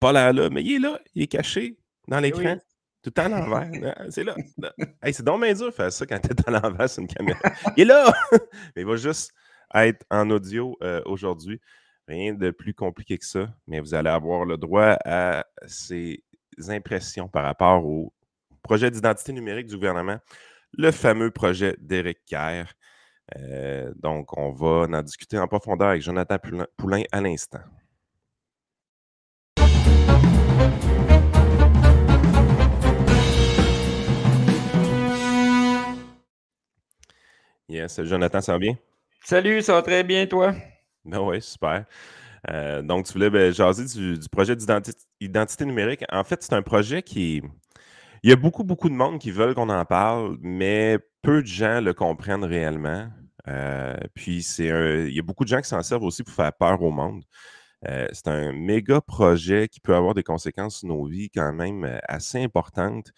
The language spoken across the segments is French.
pas là, là, mais il est là, il est caché dans eh l'écran. Tout à l'envers. C'est là. c'est donc bien dur de faire ça quand tu es à l'envers sur une caméra. Il est là! mais il va juste être en audio euh, aujourd'hui. Rien de plus compliqué que ça, mais vous allez avoir le droit à ces impressions par rapport au projet d'identité numérique du gouvernement, le fameux projet d'Éric Kerr. Euh, donc, on va en discuter en profondeur avec Jonathan Poulain à l'instant. Yes, Jonathan, ça va bien? Salut, ça va très bien, toi? Ben oui, super. Euh, donc, tu voulais ben, jaser du, projet d'identité numérique. En fait, c'est un projet qui. Il y a beaucoup, beaucoup de monde qui veulent qu'on en parle, mais peu de gens le comprennent réellement. Euh, puis, c'est il y a beaucoup de gens qui s'en servent aussi pour faire peur au monde. Euh, c'est un méga projet qui peut avoir des conséquences sur nos vies quand même assez importantes.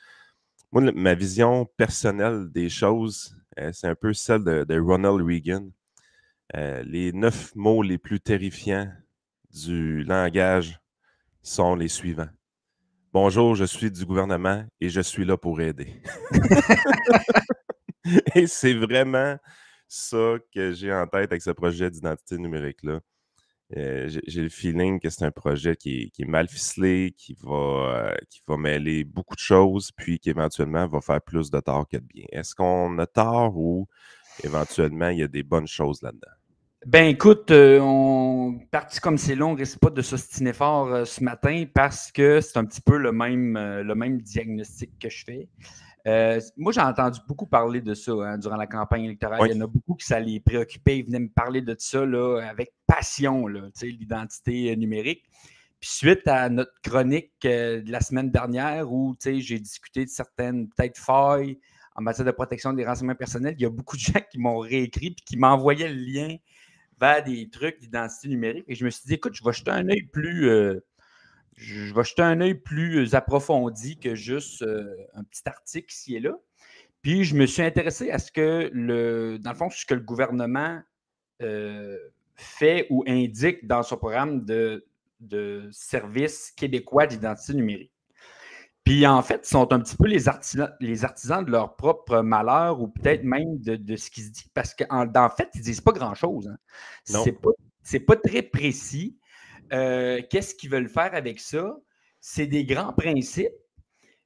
Moi, ma vision personnelle des choses, c'est un peu celle de, Ronald Reagan. Euh, les neuf mots les plus terrifiants du langage sont les suivants. Bonjour, je suis du gouvernement et je suis là pour aider. et c'est vraiment ça que j'ai en tête avec ce projet d'identité numérique-là. Euh, j'ai le feeling que c'est un projet qui est, mal ficelé, qui va, euh, qui va mêler beaucoup de choses, puis qui éventuellement va faire plus de tort que de bien. Est-ce qu'on a tort ou éventuellement il y a des bonnes choses là-dedans? Ben écoute, euh, on parti comme c'est long, on risque pas de s'ostiner fort ce matin parce que c'est un petit peu le même, le même diagnostic que je fais. Euh, moi, j'ai entendu beaucoup parler de ça hein, durant la campagne électorale. Il y en a beaucoup qui ça les préoccupait. Ils venaient me parler de ça là, avec passion, l'identité euh, numérique. Puis suite à notre chronique euh, de la semaine dernière où j'ai discuté de certaines peut-être failles en matière de protection des renseignements personnels, il y a beaucoup de gens qui m'ont réécrit et qui m'envoyaient le lien vers des trucs d'identité numérique. Et je me suis dit, écoute, je vais jeter un œil plus, je vais jeter un œil plus approfondi que juste euh, un petit article ici et là. Puis je me suis intéressé à ce que le, dans le fond, ce que le gouvernement euh, fait ou indique dans son programme de, de service québécois d'identité numérique. Puis en fait, ils sont un petit peu les artisans, les artisans de leur propre malheur ou peut-être même de, ce qui se dit, parce qu'en en fait, ils ne disent pas grand-chose. Hein. Ce n'est pas, très précis. Euh, qu'est-ce qu'ils veulent faire avec ça? C'est des grands principes,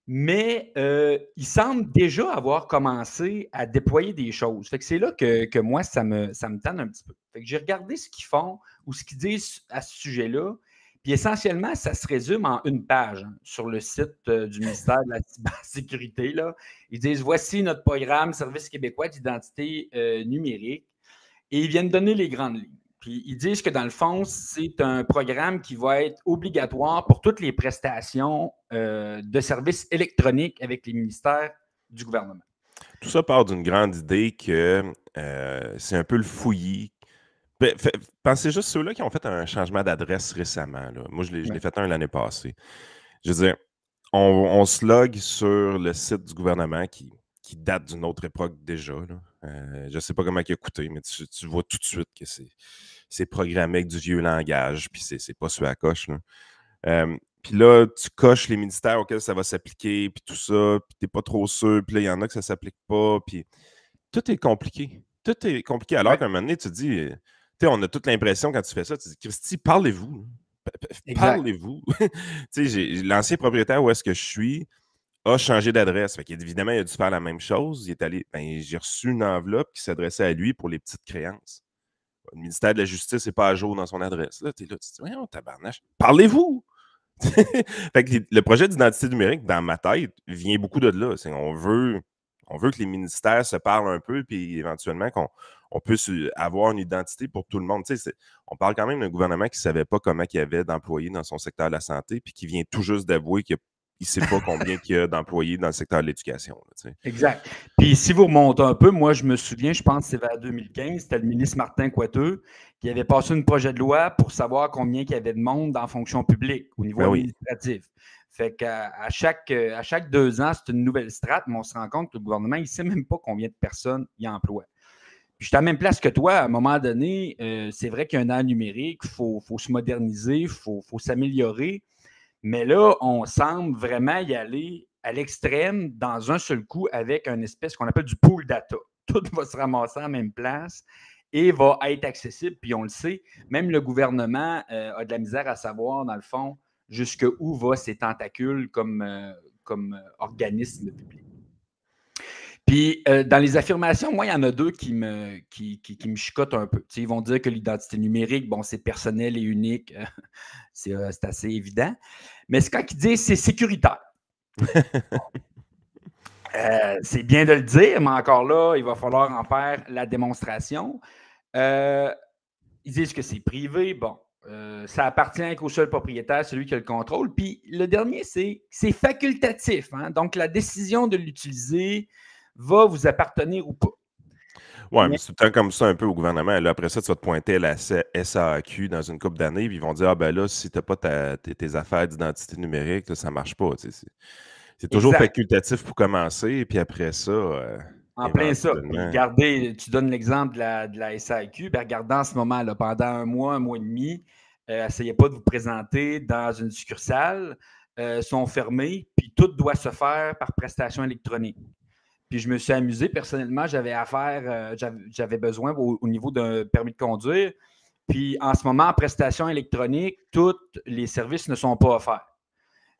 mais euh, ils semblent déjà avoir commencé à déployer des choses. Que c'est là que, moi, ça me, ça me un petit peu. Que j'ai regardé ce qu'ils font ou ce qu'ils disent à ce sujet-là. Puis essentiellement, ça se résume en une page hein, sur le site euh, du ministère de la Cybersécurité. Là. Ils disent voici notre programme Service québécois d'identité numérique. Et ils viennent donner les grandes lignes ils disent que dans le fond, c'est un programme qui va être obligatoire pour toutes les prestations euh, de services électroniques avec les ministères du gouvernement. Tout ça part d'une grande idée que euh, c'est un peu le fouillis. Pensez juste ceux-là qui ont fait un changement d'adresse récemment. Moi, je l'ai fait un l'année passée. Je veux dire, on, se log sur le site du gouvernement qui, date d'une autre époque déjà. Euh, je ne sais pas comment il a coûté, mais tu vois tout de suite que c'est c'est programmé avec du vieux langage, puis c'est pas sur à coche. puis là, tu coches les ministères auxquels ça va s'appliquer, puis tout ça, puis t'es pas trop sûr, puis là, il y en a que ça s'applique pas, puis tout est compliqué. Tout est compliqué. Alors qu'à un moment donné, tu dis, tu sais, on a toute l'impression quand tu fais ça, tu dis, Christy, parlez-vous. Parlez-vous. tu sais, l'ancien propriétaire où est-ce que je suis a changé d'adresse. Fait qu'évidemment, il a dû faire la même chose. Il est allé, ben, j'ai reçu une enveloppe qui s'adressait à lui pour les petites créances. Le ministère de la Justice n'est pas à jour dans son adresse. Là, tu es là, tu te dis, voyons, tabarnache, parlez-vous! fait que le projet d'identité numérique, dans ma tête, vient beaucoup de là. On veut, on veut que les ministères se parlent un peu, puis éventuellement qu'on on puisse avoir une identité pour tout le monde. on parle quand même d'un gouvernement qui ne savait pas comment il y avait d'employés dans son secteur de la santé, puis qui vient tout juste d'avouer qu'il y a il ne sait pas combien il y a d'employés dans le secteur de l'éducation. Exact. Puis si vous remontez un peu, moi, je me souviens, je pense que c'est vers 2015, c'était le ministre Martin Coiteux qui avait passé un projet de loi pour savoir combien il y avait de monde dans la fonction publique au niveau ben administratif. Fait qu'à à chaque, à chaque deux ans, c'est une nouvelle strate, mais on se rend compte que le gouvernement, il ne sait même pas combien de personnes il emploie. Puis je suis à la même place que toi, à un moment donné, euh, c'est vrai qu'il y a un an numérique, il faut, faut, se moderniser, il faut, faut s'améliorer. Mais là, on semble vraiment y aller à l'extrême dans un seul coup avec un espèce qu'on appelle du pool data. Tout va se ramasser en même place et va être accessible. Puis on le sait, même le gouvernement euh, a de la misère à savoir, dans le fond, jusqu'où va ces tentacules comme, euh, comme euh, organisme public. Puis, dans les affirmations, moi, il y en a deux qui me, qui, qui, me chicotent un peu. ils vont dire que l'identité numérique, bon, c'est personnel et unique. c'est assez évident. Mais c'est quand ils disent c'est sécuritaire. c'est bien de le dire, mais encore là, il va falloir en faire la démonstration. ils disent que c'est privé. Bon, euh, ça appartient qu'au seul propriétaire, celui qui a le contrôle. Puis le dernier, c'est c'est facultatif. Hein. Donc la décision de l'utiliser va vous appartenir ou pas. Oui, mais, c'est tout le temps comme ça un peu au gouvernement. Là, après ça, tu vas te pointer à la SAQ dans une couple d'années, puis ils vont dire Ah ben là, si tu n'as pas tes, affaires d'identité numérique, ça ne marche pas. C'est toujours facultatif pour commencer, puis après ça. Euh, en plein ça. Regardez, tu donnes l'exemple de la, de la SAQ. Ben, regardez en ce moment, là, pendant un mois, un mois et demi, euh, essayez pas de vous présenter dans une succursale. Euh, sont fermés, puis tout doit se faire par prestation électronique. Puis je me suis amusé personnellement, j'avais affaire, euh, j'avais besoin au, niveau d'un permis de conduire. Puis en ce moment, en prestation électronique, tous les services ne sont pas offerts.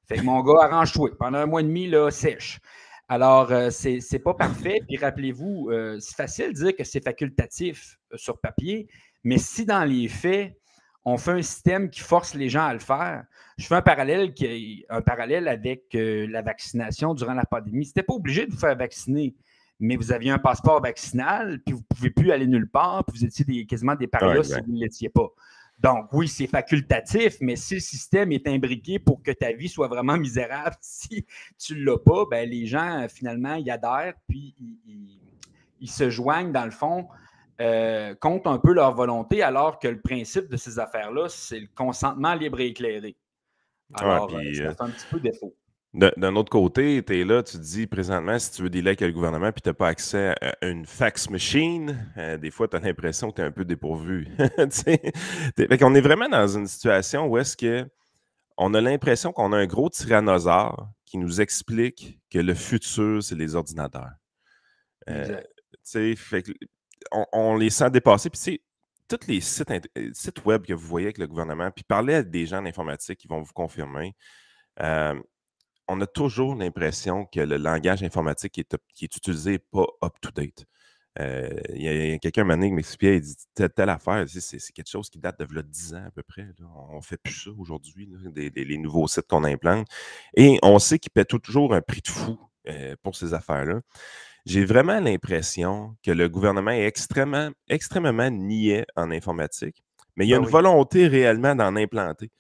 Fait que mon gars, arrange-toi. Pendant un mois et demi, là, sèche. Alors, euh, c'est pas parfait. Puis rappelez-vous, euh, c'est facile de dire que c'est facultatif euh, sur papier, mais si dans les faits, on fait un système qui force les gens à le faire, je fais un parallèle, qui, un parallèle avec la vaccination durant la pandémie. Ce n'était pas obligé de vous faire vacciner, mais vous aviez un passeport vaccinal, puis vous ne pouvez plus aller nulle part, puis vous étiez quasiment des parias si vous ne l'étiez pas. Donc, oui, c'est facultatif, mais si le système est imbriqué pour que ta vie soit vraiment misérable, si tu ne l'as pas, ben, les gens, finalement, y adhèrent, puis ils, se joignent, dans le fond, euh, contre un peu leur volonté, alors que le principe de ces affaires-là, c'est le consentement libre et éclairé. Alors, euh, ça euh, fait un petit peu défaut. D'un autre côté, tu es là, tu te dis présentement, si tu veux dealer avec le gouvernement puis tu n'as pas accès à une fax machine, euh, des fois, tu as l'impression que tu es un peu dépourvu. on est vraiment dans une situation où est-ce que on a l'impression qu'on a un gros tyrannosaure qui nous explique que le futur, c'est les ordinateurs. Euh, fait on, les sent dépasser. Puis, tous les sites, sites web que vous voyez avec le gouvernement, puis parlez à des gens d'informatique qui vont vous confirmer. Euh, on a toujours l'impression que le langage informatique qui est, utilisé n'est pas up-to-date. Euh, il y a, quelqu'un qui m'expliquait, il dit telle, affaire, c'est quelque chose qui date de 10 ans à peu près. On ne fait plus ça aujourd'hui, les nouveaux sites qu'on implante. Et on sait qu'il paie toujours un prix de fou euh, pour ces affaires-là. J'ai vraiment l'impression que le gouvernement est extrêmement, extrêmement niais en informatique, mais il y a ben une volonté réellement d'en implanter.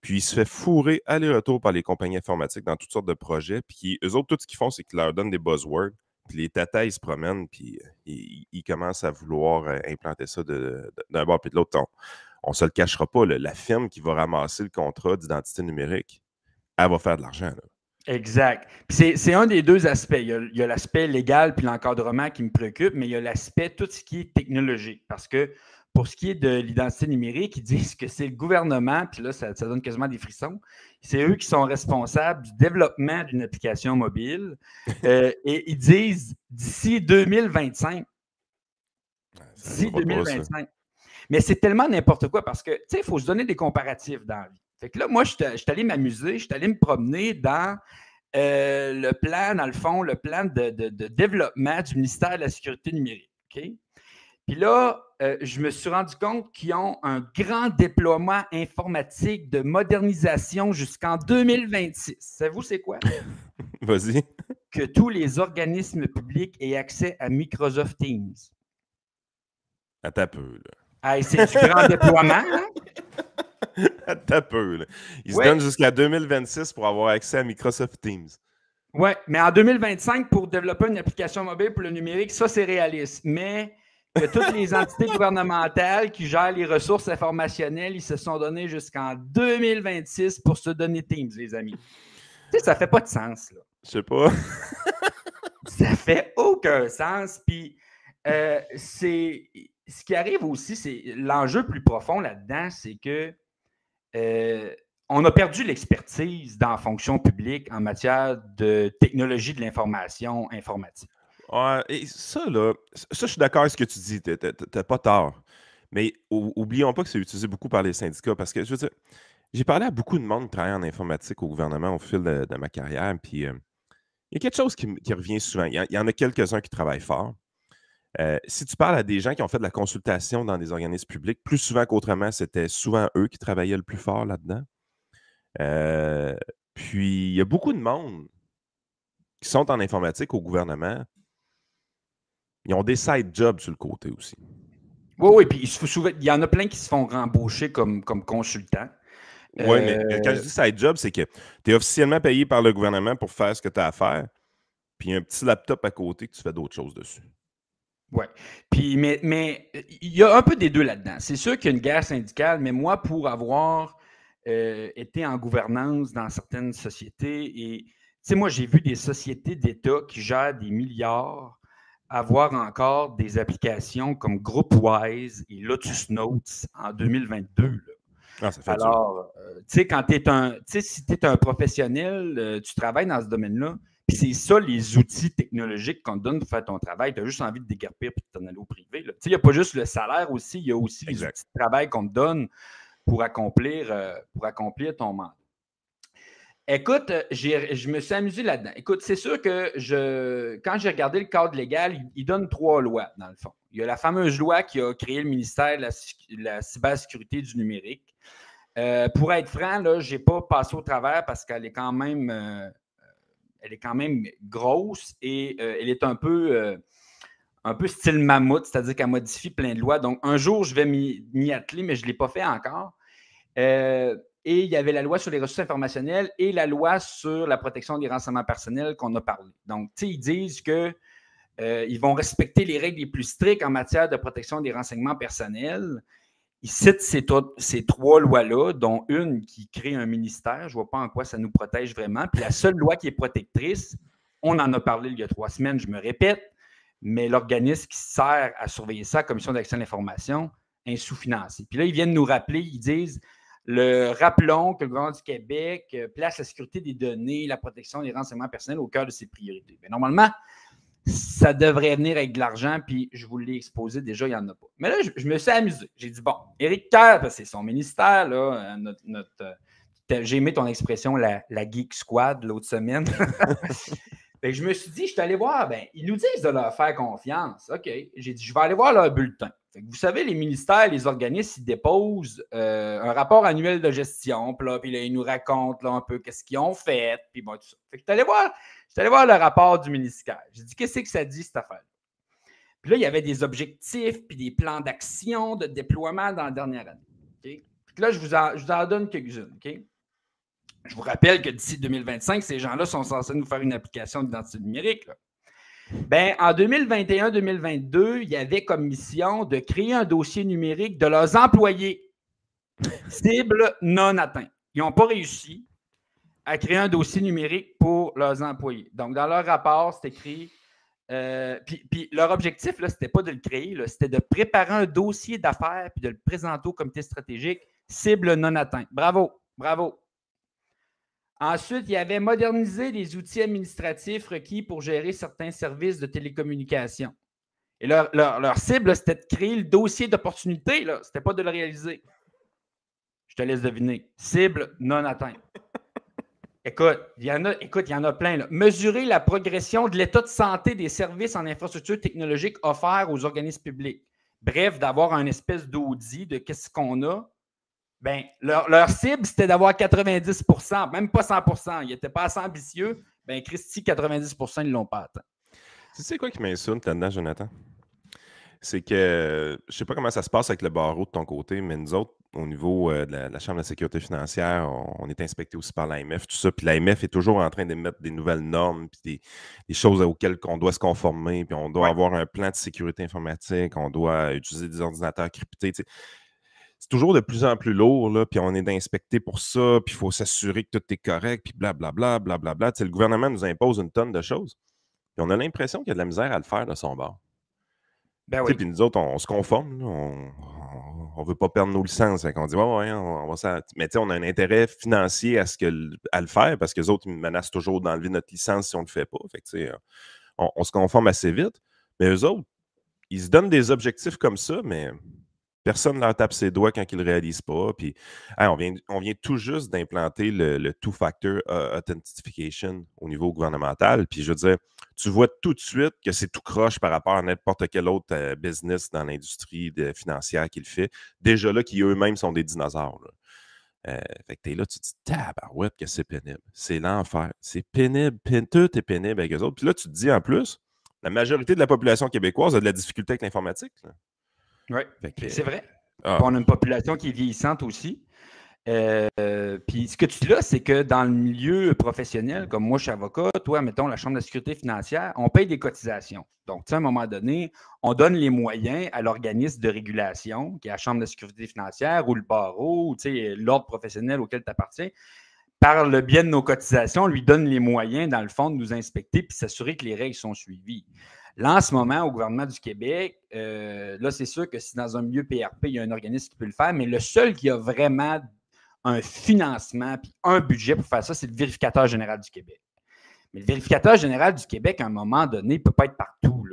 Puis il se fait fourrer aller-retour par les compagnies informatiques dans toutes sortes de projets. Puis eux autres, tout ce qu'ils font, c'est qu'ils leur donnent des buzzwords. Puis les tatas, ils se promènent, puis euh, ils, commencent à vouloir euh, implanter ça d'un bord puis de l'autre. On ne se le cachera pas. la firme qui va ramasser le contrat d'identité numérique, elle va faire de l'argent. Exact. C'est un des deux aspects. Il y a l'aspect légal puis l'encadrement qui me préoccupe, mais il y a l'aspect tout ce qui est technologique. Parce que pour ce qui est de l'identité numérique, ils disent que c'est le gouvernement, puis là, ça, donne quasiment des frissons. C'est eux qui sont responsables du développement d'une application mobile. Euh, et ils disent d'ici 2025. D'ici 2025. Mais c'est tellement n'importe quoi parce que, tu sais, il faut se donner des comparatifs dans la vie. Fait que là, moi, je suis allé m'amuser, je suis allé me promener dans euh, le plan, dans le fond, le plan de, de, développement du ministère de la Sécurité numérique. OK? Puis là, euh, je me suis rendu compte qu'ils ont un grand déploiement informatique de modernisation jusqu'en 2026. Savez-vous c'est quoi? Vas-y. Que tous les organismes publics aient accès à Microsoft Teams. À ta peu, là. c'est du grand déploiement, hein? À ta peu, là. Ils se donnent jusqu'à 2026 pour avoir accès à Microsoft Teams. Oui, mais en 2025, pour développer une application mobile pour le numérique, ça, c'est réaliste. Mais que toutes les entités gouvernementales qui gèrent les ressources informationnelles, ils se sont donnés jusqu'en 2026 pour se donner Teams, les amis. Tu sais, ça fait pas de sens, là. Je sais pas. ça fait aucun sens. Puis, euh, c'est... Ce qui arrive aussi, c'est l'enjeu plus profond là-dedans, c'est que euh, on a perdu l'expertise dans la fonction publique en matière de technologie de l'information informatique. Ouais, et ça, là, ça, je suis d'accord avec ce que tu dis. T'as pas tort. Mais oublions pas que c'est utilisé beaucoup par les syndicats parce que, je veux dire, j'ai parlé à beaucoup de monde qui travaille en informatique au gouvernement au fil de, ma carrière. Puis, euh, il y a quelque chose qui, revient souvent. Il y, en a quelques-uns qui travaillent fort. Euh, si tu parles à des gens qui ont fait de la consultation dans des organismes publics, plus souvent qu'autrement, c'était souvent eux qui travaillaient le plus fort là-dedans. Euh, puis, il y a beaucoup de monde qui sont en informatique au gouvernement. Ils ont des side jobs sur le côté aussi. Oui, oui, puis il y en a plein qui se font rembaucher comme, comme consultants. Oui, mais euh, quand je dis side job, c'est que tu es officiellement payé par le gouvernement pour faire ce que tu as à faire, puis il y a un petit laptop à côté que tu fais d'autres choses dessus. Oui. Puis, mais, mais il y a un peu des deux là-dedans. C'est sûr qu'il y a une guerre syndicale, mais moi, pour avoir euh, été en gouvernance dans certaines sociétés, et tu sais, moi, j'ai vu des sociétés d'État qui gèrent des milliards avoir encore des applications comme GroupWise et Lotus Notes en 2022. Ah, Alors, euh, tu sais, quand tu es un, si tu es un professionnel, euh, tu travailles dans ce domaine-là, c'est ça les outils technologiques qu'on te donne pour faire ton travail. Tu as juste envie de déguerpir et de t'en aller au privé. Tu sais, il n'y a pas juste le salaire aussi, il y a aussi les outils de travail qu'on te donne pour accomplir, euh, pour accomplir ton mandat. Écoute, je me suis amusé là-dedans. Écoute, c'est sûr que je, quand j'ai regardé le cadre légal, il, donne trois lois, dans le fond. Il y a la fameuse loi qui a créé le ministère de la, cybersécurité du numérique. Euh, pour être franc, je n'ai pas passé au travers parce qu'elle est quand même euh, elle est quand même grosse et euh, elle est un peu, un peu style mammouth, c'est-à-dire qu'elle modifie plein de lois. Donc, un jour, je vais m'y atteler, mais je ne l'ai pas fait encore et il y avait la loi sur les ressources informationnelles et la loi sur la protection des renseignements personnels qu'on a parlé. Donc, tu sais, ils disent qu'ils euh, vont respecter les règles les plus strictes en matière de protection des renseignements personnels. Ils citent ces, trois lois-là, dont une qui crée un ministère. Je ne vois pas en quoi ça nous protège vraiment. Puis la seule loi qui est protectrice, on en a parlé il y a trois semaines, je me répète, mais l'organisme qui sert à surveiller ça, Commission d'action de l'information, est sous-financé. Puis là, ils viennent nous rappeler, ils disent le, rappelons que le gouvernement du Québec euh, place la sécurité des données, la protection des renseignements personnels au cœur de ses priorités. Mais normalement, ça devrait venir avec de l'argent, puis je vous l'ai exposé déjà, il n'y en a pas. Mais là, je, me suis amusé. J'ai dit, bon, Éric Kerr, c'est son ministère, là, euh, notre, euh, j'ai aimé ton expression, la, Geek Squad, l'autre semaine. je me suis dit, je suis allé voir, ben, ils nous disent de leur faire confiance. OK. J'ai dit, je vais aller voir leur bulletin vous savez, les ministères, les organismes, ils déposent euh, un rapport annuel de gestion, puis là, ils nous racontent un peu qu'est-ce qu'ils ont fait, puis bon, tout ça. Fait que je allé voir, allé voir le rapport du ministère. J'ai dit, qu'est-ce que ça dit, cette affaire Puis là, il y avait des objectifs, puis des plans d'action, de déploiement dans la dernière année. Puis là, je vous en, je vous en donne quelques-unes. Je vous rappelle que d'ici 2025, ces gens-là sont censés nous faire une application d'identité numérique. Là. Ben, en 2021-2022, il y avait comme mission de créer un dossier numérique de leurs employés. Cible non atteint. Ils n'ont pas réussi à créer un dossier numérique pour leurs employés. Donc, dans leur rapport, c'est écrit. Euh, puis, leur objectif, ce n'était pas de le créer, c'était de préparer un dossier d'affaires puis de le présenter au comité stratégique, cible non atteint. Bravo, bravo. Ensuite, il y avait modernisé les outils administratifs requis pour gérer certains services de télécommunication. Et leur, cible, c'était de créer le dossier d'opportunité, ce n'était pas de le réaliser. Je te laisse deviner. Cible non atteinte. Écoute, il y en a, écoute, il y en a plein. Mesurer la progression de l'état de santé des services en infrastructure technologique offerts aux organismes publics. Bref, d'avoir un espèce d'audit de qu'est-ce qu'on a ben, leur, cible, c'était d'avoir 90% même pas 100% Ils n'étaient pas assez ambitieux. Ben, Christy, 90 ils ne l'ont pas atteint. Tu sais quoi qui m'insulte là-dedans, Jonathan? C'est que je ne sais pas comment ça se passe avec le barreau de ton côté, mais nous autres, au niveau euh, de, la, Chambre de la sécurité financière, on, est inspecté aussi par l'AMF, tout ça. Puis l'AMF est toujours en train d'émettre des nouvelles normes, puis des, choses auxquelles on doit se conformer, puis on doit avoir un plan de sécurité informatique, on doit utiliser des ordinateurs cryptés c'est toujours de plus en plus lourd, là, puis on est d'inspecter pour ça, puis il faut s'assurer que tout est correct, puis blablabla, blablabla. Tu sais, le gouvernement nous impose une tonne de choses, puis on a l'impression qu'il y a de la misère à le faire de son bord. Ben oui. Puis nous autres, on, se conforme. on ne veut pas perdre nos licences. On dit, ouais, ouais, on, va Mais on a un intérêt financier à, ce que, à le faire parce que les autres, ils menacent toujours d'enlever notre licence si on ne le fait pas. Fait on, on, se conforme assez vite. Mais eux autres, ils se donnent des objectifs comme ça, mais Personne ne leur tape ses doigts quand ils ne le réalisent pas. Puis, on, vient, on vient tout juste d'implanter le, two-factor euh, authentication au niveau gouvernemental. Puis, je veux dire, tu vois tout de suite que c'est tout croche par rapport à n'importe quel autre euh, business dans l'industrie financière qu'il fait. Déjà là, qui eux-mêmes sont des dinosaures. Euh, fait que t'es là, tu te dis, tabarouette, que c'est pénible. C'est l'enfer. C'est pénible. tout est pénible avec eux autres. Puis là, tu te dis en plus, la majorité de la population québécoise a de la difficulté avec l'informatique. Oui, c'est vrai. Ah. On a une population qui est vieillissante aussi. Euh, puis ce que tu dis là, c'est que dans le milieu professionnel, comme moi je suis avocat, toi, mettons, la Chambre de la sécurité financière, on paye des cotisations. Donc, tu sais, à un moment donné, on donne les moyens à l'organisme de régulation, qui est la Chambre de sécurité financière, ou le barreau, ou tu sais, l'ordre professionnel auquel tu appartiens. Par le biais de nos cotisations, on lui donne les moyens, dans le fond, de nous inspecter puis s'assurer que les règles sont suivies. Là, en ce moment, au gouvernement du Québec, euh, là, c'est sûr que si dans un milieu PRP, il y a un organisme qui peut le faire, mais le seul qui a vraiment un financement puis un budget pour faire ça, c'est le vérificateur général du Québec. Mais le vérificateur général du Québec, à un moment donné, ne peut pas être partout.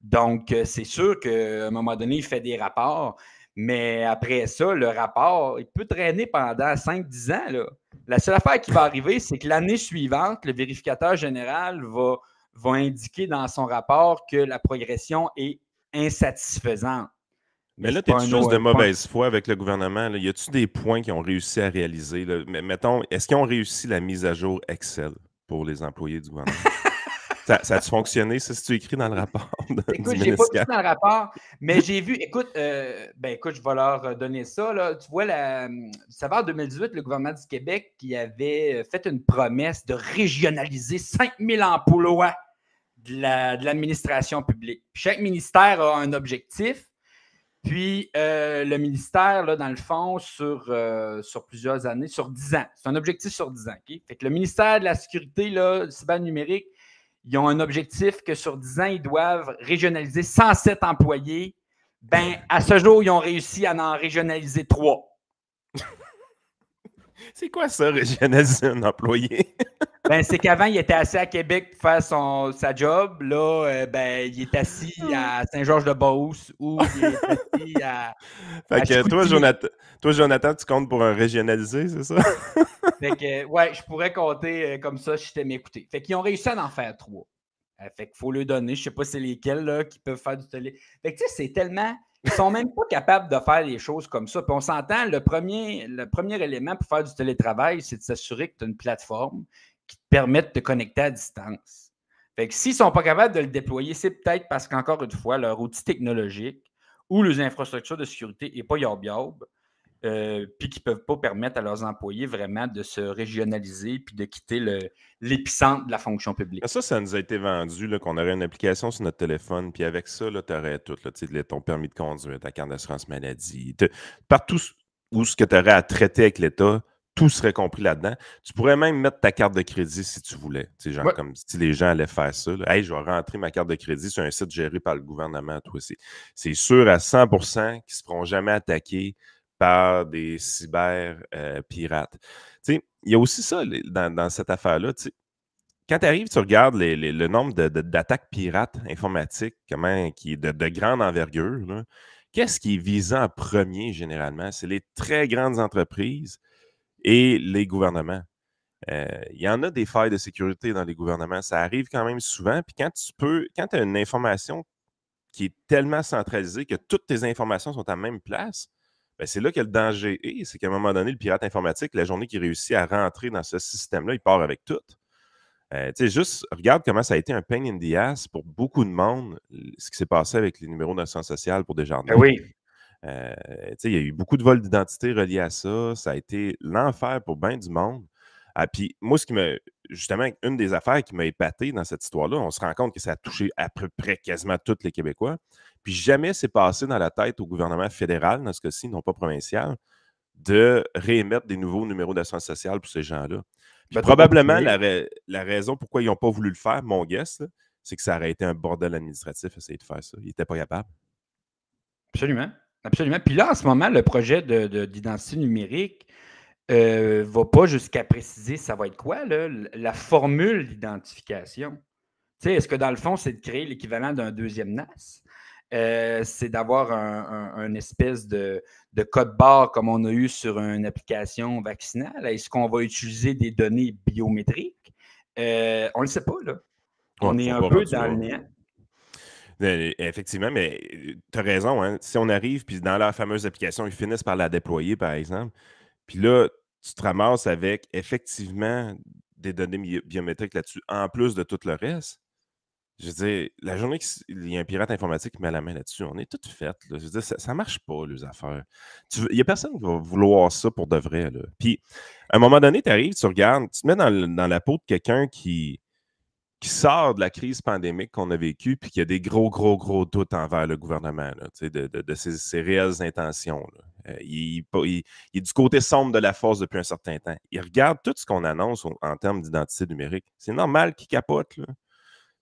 Donc, euh, c'est sûr qu'à un moment donné, il fait des rapports, mais après ça, le rapport, il peut traîner pendant 5-10 ans. La seule affaire qui va arriver, c'est que l'année suivante, le vérificateur général va va indiquer dans son rapport que la progression est insatisfaisante. Mais, là, tu es juste de mauvaise foi avec le gouvernement. Là? Y a-tu des points qu'ils ont réussi à réaliser? Mais, mettons, est-ce qu'ils ont réussi la mise à jour Excel pour les employés du gouvernement? Ça, a-tu fonctionné, ça, si tu écris dans le rapport? écoute, je n'ai pas vu dans le rapport, mais j'ai vu, écoute, euh, ben écoute, je vais leur donner ça. Là. Tu vois, la, ça va en 2018, le gouvernement du Québec qui avait fait une promesse de régionaliser 5000 emplois de l'administration publique. chaque ministère a un objectif. Puis euh, le ministère, là, dans le fond, sur, euh, sur plusieurs années, sur 10 ans. C'est un objectif sur 10 ans. Fait que le ministère de la Sécurité là, cyber-numérique ils ont un objectif que sur 10 ans, ils doivent régionaliser 107 employés. Ben, à ce jour, ils ont réussi à en régionaliser 3. C'est quoi ça, régionaliser un employé? ben, c'est qu'avant, il était assis à Québec pour faire son, sa job. Là, euh, ben, il est assis à Saint-Georges-de-Beauce ou il est assis à. Fait que toi Jonathan, toi, Jonathan, tu comptes pour un régionalisé, c'est ça? fait que, ouais, je pourrais compter euh, comme ça si je t'aimais écouter. Fait qu'ils ont réussi à en faire trois. Euh, fait qu'il faut le donner. Je sais pas c'est lesquels là, qui peuvent faire du télé. Fait que tu sais, c'est tellement. Ils sont même pas capables de faire des choses comme ça. Puis on s'entend, le premier, le premier élément pour faire du télétravail, c'est de s'assurer que tu as une plateforme qui te permet de te connecter à distance. Fait que s'ils ne sont pas capables de le déployer, c'est peut-être parce qu'encore une fois, leur outil technologique ou les infrastructures de sécurité n'est pas yob-yob. Euh, puis qui ne peuvent pas permettre à leurs employés vraiment de se régionaliser puis de quitter l'épicentre de la fonction publique. Ça, ça nous a été vendu qu'on aurait une application sur notre téléphone, puis avec ça, tu aurais tout, là, ton permis de conduire, ta carte d'assurance maladie, partout où ce que tu aurais à traiter avec l'État, tout serait compris là-dedans. Tu pourrais même mettre ta carte de crédit si tu voulais. Genre comme si les gens allaient faire ça. Hey, je vais rentrer ma carte de crédit sur un site géré par le gouvernement, toi aussi. C'est sûr à 100% qu'ils ne se feront jamais attaquer par des cyber-pirates. Euh, il y a aussi ça dans, cette affaire-là. Quand tu arrives, tu regardes le nombre d'attaques pirates informatiques comment, qui est de, grande envergure. Qu'est-ce qui est visant en premier généralement? C'est les très grandes entreprises et les gouvernements. Euh, il y en a des failles de sécurité dans les gouvernements. Ça arrive quand même souvent. Puis quand tu peux, quand tu as une information qui est tellement centralisée que toutes tes informations sont à la même place, c'est là que le danger est. C'est qu'à un moment donné, le pirate informatique, la journée qu'il réussit à rentrer dans ce système-là, il part avec tout. Euh, tu sais, juste regarde comment ça a été un pain in the ass pour beaucoup de monde, ce qui s'est passé avec les numéros d'assurance sociale pour des gens. Ben oui. Euh, il y a eu beaucoup de vols d'identité reliés à ça. Ça a été l'enfer pour bien du monde. Ah, puis moi, ce qui me. Justement, une des affaires qui m'a épaté dans cette histoire-là, on se rend compte que ça a touché à peu près quasiment tous les Québécois. Puis jamais c'est passé dans la tête au gouvernement fédéral, dans ce cas-ci, non pas provincial, de réémettre des nouveaux numéros d'assurance sociale pour ces gens-là. Probablement, la, raison pourquoi ils n'ont pas voulu le faire, mon guess, c'est que ça aurait été un bordel administratif essayer de faire ça. Il n'était pas capable. Absolument. Absolument. Puis là, en ce moment, le projet d'identité de, numérique ne euh, va pas jusqu'à préciser ça va être quoi, la formule d'identification. Est-ce que dans le fond, c'est de créer l'équivalent d'un deuxième NAS? Euh, c'est d'avoir un, espèce de, code barre comme on a eu sur une application vaccinale? Est-ce qu'on va utiliser des données biométriques? Euh, on ne le sait pas, là. On est un peu dans le néant. Effectivement, mais tu as raison. Hein. Si on arrive, puis dans la fameuse application, ils finissent par la déployer, par exemple, puis là, tu te ramasses avec effectivement des données biométriques là-dessus, en plus de tout le reste. Je veux dire, la journée qu'il y a un pirate informatique qui met la main là-dessus, on est toutes faites. Je veux dire, ça, ne marche pas, les affaires. Il n'y a personne qui va vouloir ça pour de vrai. Là. Puis, à un moment donné, tu arrives, tu regardes, tu te mets dans, la peau de quelqu'un qui, qui sort de la crise pandémique qu'on a vécue, puis qui a des gros, gros, gros doutes envers le gouvernement, de, de, ses, réelles intentions. Euh, il, est du côté sombre de la force depuis un certain temps. Il regarde tout ce qu'on annonce en, termes d'identité numérique. C'est normal qu'il capote.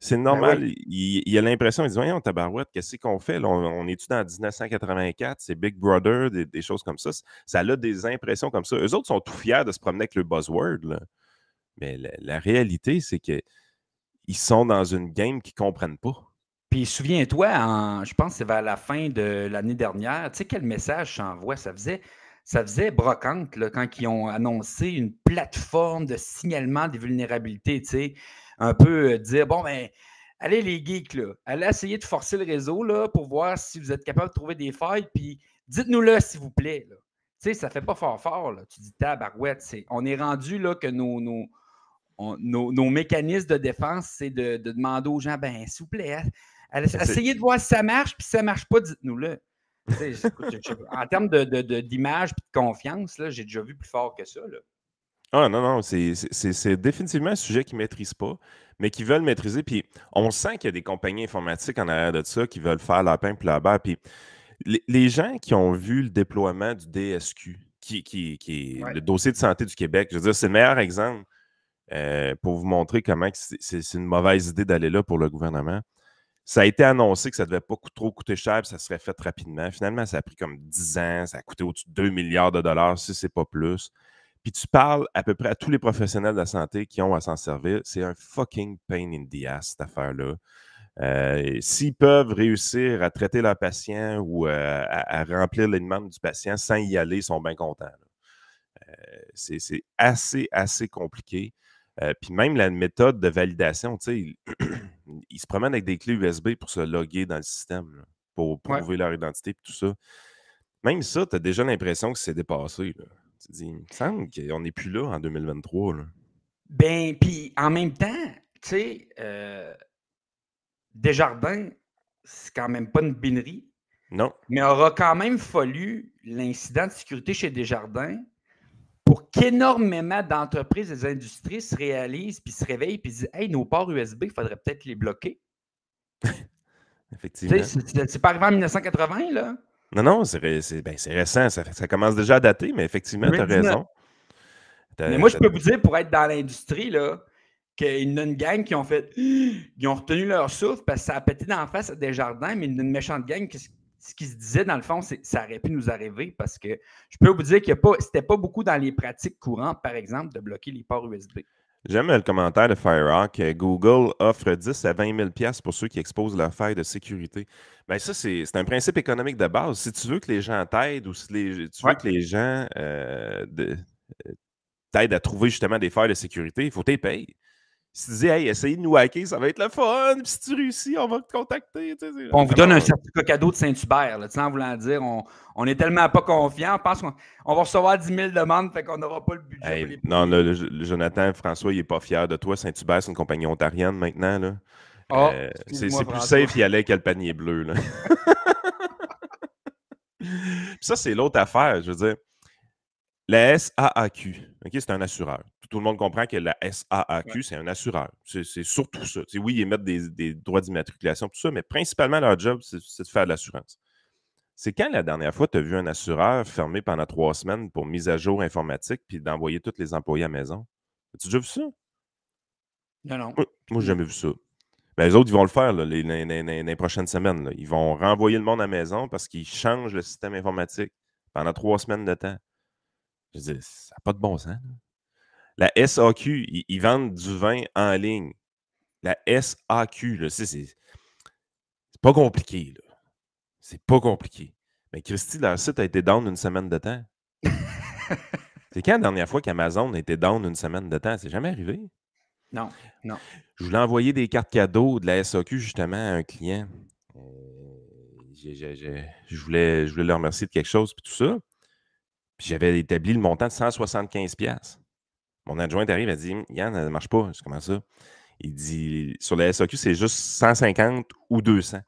C'est ben normal. il, a l'impression, il dit Voyons, tabarouette, qu'est-ce qu'on fait? on, est-tu dans 1984? C'est Big Brother, des, choses comme ça. Ça a des impressions comme ça. Eux autres sont tout fiers de se promener avec le buzzword. Mais la, réalité, c'est qu'ils sont dans une game qu'ils ne comprennent pas. Puis souviens-toi, je pense que c'est vers la fin de l'année dernière, tu sais quel message j'envoie? Ça faisait, ça faisait brocante là, quand ils ont annoncé une plateforme de signalement des vulnérabilités. Tu sais un peu euh, dire bon, ben, allez les geeks, là, allez essayer de forcer le réseau là, pour voir si vous êtes capable de trouver des failles, puis dites-nous-le, s'il vous plaît. Tu sais, ça fait pas fort fort. Là. Tu dis tabarouette. C'est, on est rendu là que nos, nos, mécanismes de défense, c'est de, demander aux gens ben, s'il vous plaît, essayez de voir si ça marche, puis si ça marche pas, dites-nous-le. en termes de, d'image et de confiance, j'ai déjà vu plus fort que ça. Là. Ah non, non, c'est définitivement un sujet qu'ils ne maîtrisent pas, mais qu'ils veulent maîtriser. Puis on sent qu'il y a des compagnies informatiques en arrière de ça qui veulent faire leur pain et leur beurre. Puis les, gens qui ont vu le déploiement du DSQ, qui, qui, qui est le dossier de santé du Québec, je veux dire, c'est le meilleur exemple euh, pour vous montrer comment c'est une mauvaise idée d'aller là pour le gouvernement. Ça a été annoncé que ça ne devait pas trop coûter cher, puis ça serait fait rapidement. Finalement, ça a pris comme 10 ans, ça a coûté au-dessus de 2 milliards de dollars, si ce n'est pas plus. Puis tu parles à peu près à tous les professionnels de la santé qui ont à s'en servir. C'est un fucking pain in the ass, cette affaire-là. Euh, s'ils peuvent réussir à traiter leur patient ou euh, à, remplir les demandes du patient sans y aller, ils sont bien contents. C'est assez, assez compliqué. Puis même la méthode de validation, tu sais, ils, se promènent avec des clés USB pour se loguer dans le système, pour prouver leur identité et tout ça. Même ça, tu as déjà l'impression que c'est dépassé. Là. Tu dis, il me semble qu'on n'est plus là en 2023. Là. Ben, puis en même temps, tu sais, euh, Desjardins, c'est quand même pas une binerie. Non. Mais aura quand même fallu l'incident de sécurité chez Desjardins pour qu'énormément d'entreprises et d'industries se réalisent, puis se réveillent, puis disent Hey, nos ports USB, il faudrait peut-être les bloquer. Effectivement. C'est pas arrivé en 1980, là. Non, non, c'est ben, récent. Ça, commence déjà à dater, mais effectivement, tu as raison. Mais moi, je peux vous dire, pour être dans l'industrie, là, qu'il y a une gang qui ont fait. Ils ont retenu leur souffle parce que ça a pété dans la face à des jardins, mais une méchante gang, ce qui se disait dans le fond, c'est ça aurait pu nous arriver parce que je peux vous dire que ce n'était pas beaucoup dans les pratiques courantes, par exemple, de bloquer les ports USB. J'aime le commentaire de Firehawk. Google offre 10 à 20 000 pour ceux qui exposent leur faille de sécurité. Bien, ça, c'est un principe économique de base. Si tu veux que les gens t'aident ou si tu veux que les gens euh, euh, t'aident à trouver justement des failles de sécurité, il faut que tu payes si tu dis, hey, essayez de nous hacker, ça va être le fun. Puis si tu réussis, on va te contacter. on vous donne un certificat cadeau de Saint-Hubert, en voulant dire, on, on est tellement pas confiant, on pense qu'on va recevoir 10 000 demandes, fait qu'on n'aura pas le budget. non, le, Jonathan, François, il n'est pas fier de toi. Saint-Hubert, c'est une compagnie ontarienne maintenant. Là. Ah, euh, c'est plus safe y aller qu'à le panier bleu. Là. ça, c'est l'autre affaire. Je veux dire, la SAAQ, c'est un assureur. Tout le monde comprend que la SAAQ, c'est un assureur. C'est surtout ça. oui, ils émettent des, droits d'immatriculation, tout ça, mais principalement, leur job, c'est de faire de l'assurance. C'est quand la dernière fois tu as vu un assureur fermé pendant trois semaines pour mise à jour informatique puis d'envoyer tous les employés à la maison? As-tu déjà vu ça? Non, non. Moi, j'ai jamais vu ça. Mais les autres, ils vont le faire les, les, prochaines semaines. Ils vont renvoyer le monde à la maison parce qu'ils changent le système informatique pendant trois semaines de temps. Je dis, ça n'a pas de bon sens. La SAQ, ils, vendent du vin en ligne. La SAQ, c'est pas compliqué. C'est pas compliqué. Mais Christy, leur site a été down une semaine de temps. c'est quand la dernière fois qu'Amazon a été down une semaine de temps? C'est jamais arrivé? Non, non. Je voulais envoyer des cartes cadeaux de la SAQ justement à un client. Euh, je, voulais, je voulais leur remercier de quelque chose, puis tout ça. Puis j'avais établi le montant de 175$. Mon adjoint arrive et dit Yann, ça ne marche pas. Je comment ça Il dit Sur la SAQ, c'est juste 150 ou 200.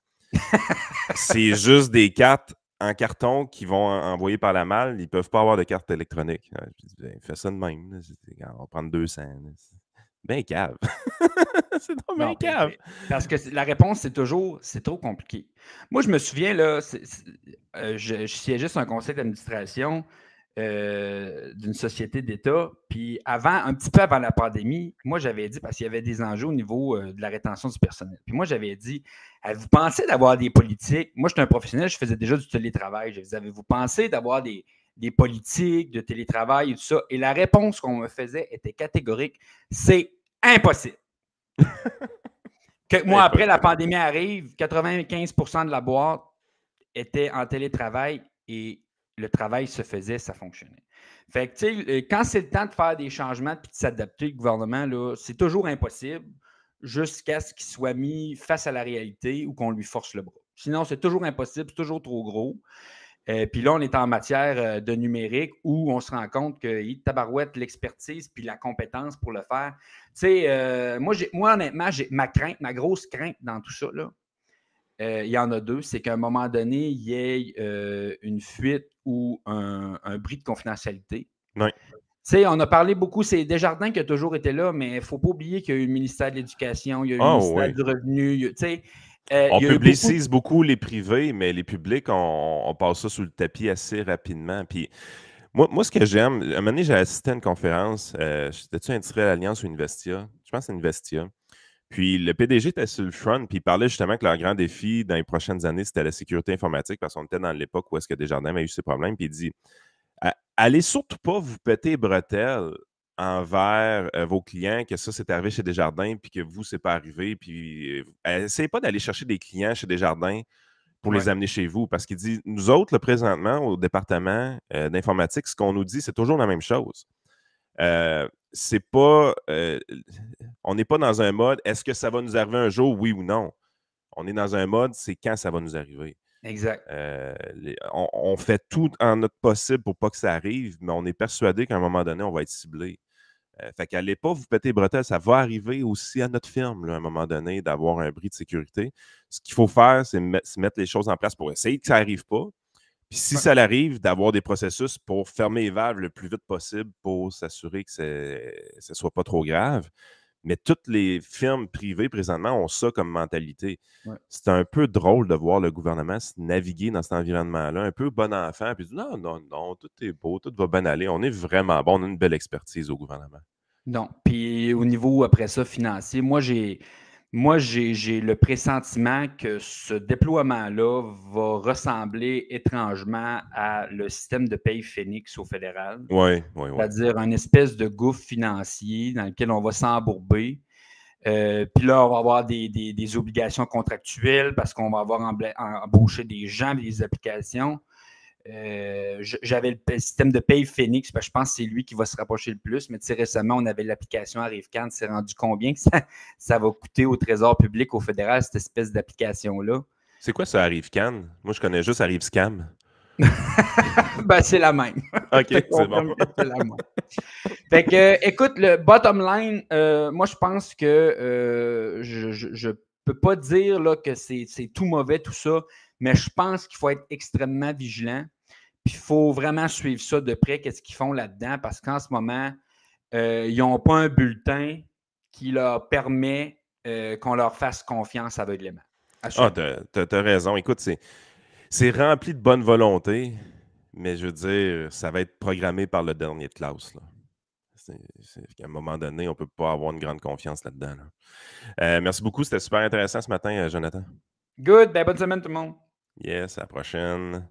c'est juste des cartes en carton qui vont envoyer par la malle. Ils ne peuvent pas avoir de carte électronique. Je dis, ben, fais ça de même. On va prendre 200. Ben cave. c'est trop bien cave. Parce que la réponse, c'est toujours, c'est trop compliqué. Moi, je me souviens, là, euh, je, je, siégeais sur un conseil d'administration euh, d'une société d'État. Puis avant, un petit peu avant la pandémie, moi, j'avais dit, parce qu'il y avait des enjeux au niveau euh, de la rétention du personnel. Puis moi, j'avais dit, avez-vous pensé d'avoir des politiques? Moi, j'étais un professionnel, je faisais déjà du télétravail. Je disais, avez-vous pensé d'avoir des, des politiques de télétravail et tout ça? Et la réponse qu'on me faisait était catégorique. C'est impossible. Quelques mois après, la pandémie arrive, 95% de la boîte était en télétravail et le travail se faisait, ça fonctionnait. Fait que, tu sais, quand c'est le temps de faire des changements et de s'adapter, le gouvernement, c'est toujours impossible jusqu'à ce qu'il soit mis face à la réalité ou qu'on lui force le bras. Sinon, c'est toujours impossible, c'est toujours trop gros. Euh, puis là, on est en matière euh, de numérique où on se rend compte que tabarouette l'expertise puis la compétence pour le faire. Tu sais, euh, moi, moi, honnêtement, j'ai ma crainte, ma grosse crainte dans tout ça, là, il y en a deux. C'est qu'à un moment donné, il y ait une fuite ou un, bris de confidentialité. Oui. Tu sais, on a parlé beaucoup, c'est Desjardins qui a toujours été là, mais il ne faut pas oublier qu'il y a eu le ministère de l'Éducation, il y a eu le ah ministère du Revenu. Tu sais, euh, on publicise beaucoup... les privés, mais les publics, on, passe ça sous le tapis assez rapidement. Puis moi, moi ce que j'aime, un moment donné, j'ai assisté à une conférence, euh, j'étais-tu inscrit à l'Alliance ou Investia? Je pense que c'est Investia. Puis le PDG était sur le front, puis il parlait justement que leur grand défi dans les prochaines années, c'était la sécurité informatique, parce qu'on était dans l'époque où est-ce que Desjardins avait eu ses problèmes, puis il dit Allez surtout pas vous péter les bretelles envers euh, vos clients que ça, c'est arrivé chez Desjardins, puis que vous, c'est pas arrivé. Puis, euh, essayez pas d'aller chercher des clients chez Desjardins pour les amener chez vous. Parce qu'il dit, nous autres, le présentement, au département euh, d'informatique, ce qu'on nous dit, c'est toujours la même chose. C'est pas. on n'est pas dans un mode est-ce que ça va nous arriver un jour, oui ou non? On est dans un mode c'est quand ça va nous arriver. Exact. on, on, fait tout en notre possible pour pas que ça arrive, mais on est persuadé qu'à un moment donné, on va être ciblé. Euh, fait qu'allez pas vous péter les bretelles, ça va arriver aussi à notre firme, à un moment donné, d'avoir un bris de sécurité. Ce qu'il faut faire, c'est mettre les choses en place pour essayer que ça n'arrive pas. Puis si ça arrive, d'avoir des processus pour fermer les valves le plus vite possible pour s'assurer que ce ne soit pas trop grave. Mais toutes les firmes privées présentement ont ça comme mentalité. C'est un peu drôle de voir le gouvernement naviguer dans cet environnement-là, un peu bon enfant, puis dire non, non, non, tout est beau, tout va bien aller. On est vraiment bon, on a une belle expertise au gouvernement. Non. Puis au niveau, après ça, financier, moi, j'ai moi, j'ai le pressentiment que ce déploiement-là va ressembler étrangement à le système de paye Phoenix au fédéral. Oui, oui, oui. C'est-à-dire un espèce de gouffre financier dans lequel on va s'embourber. Euh, puis là, on va avoir des, obligations contractuelles parce qu'on va avoir embauché des gens, des applications. Euh, j'avais le système de paye Phoenix, parce que je pense que c'est lui qui va se rapprocher le plus, mais récemment, on avait l'application ArriveCan. C'est rendu combien que ça, va coûter au Trésor public, au fédéral, cette espèce d'application-là? C'est quoi ça, ArriveCan? Moi, je connais juste ArriveScam. ben, c'est la même. OK, c'est bon. fait que, écoute, le bottom line, euh, moi, je pense que euh, je ne peux pas dire là, que c'est tout mauvais, tout ça. Mais je pense qu'il faut être extrêmement vigilant. Puis il faut vraiment suivre ça de près, qu'est-ce qu'ils font là-dedans, parce qu'en ce moment, euh, ils n'ont pas un bulletin qui leur permet euh, qu'on leur fasse confiance aveuglément. Ah, tu as, raison. Écoute, c'est rempli de bonne volonté, mais je veux dire, ça va être programmé par le dernier de classe. à un moment donné, on ne peut pas avoir une grande confiance là-dedans. Euh, merci beaucoup. C'était super intéressant ce matin, Jonathan. Good. Ben, bonne semaine, tout le monde. Yes, à la prochaine.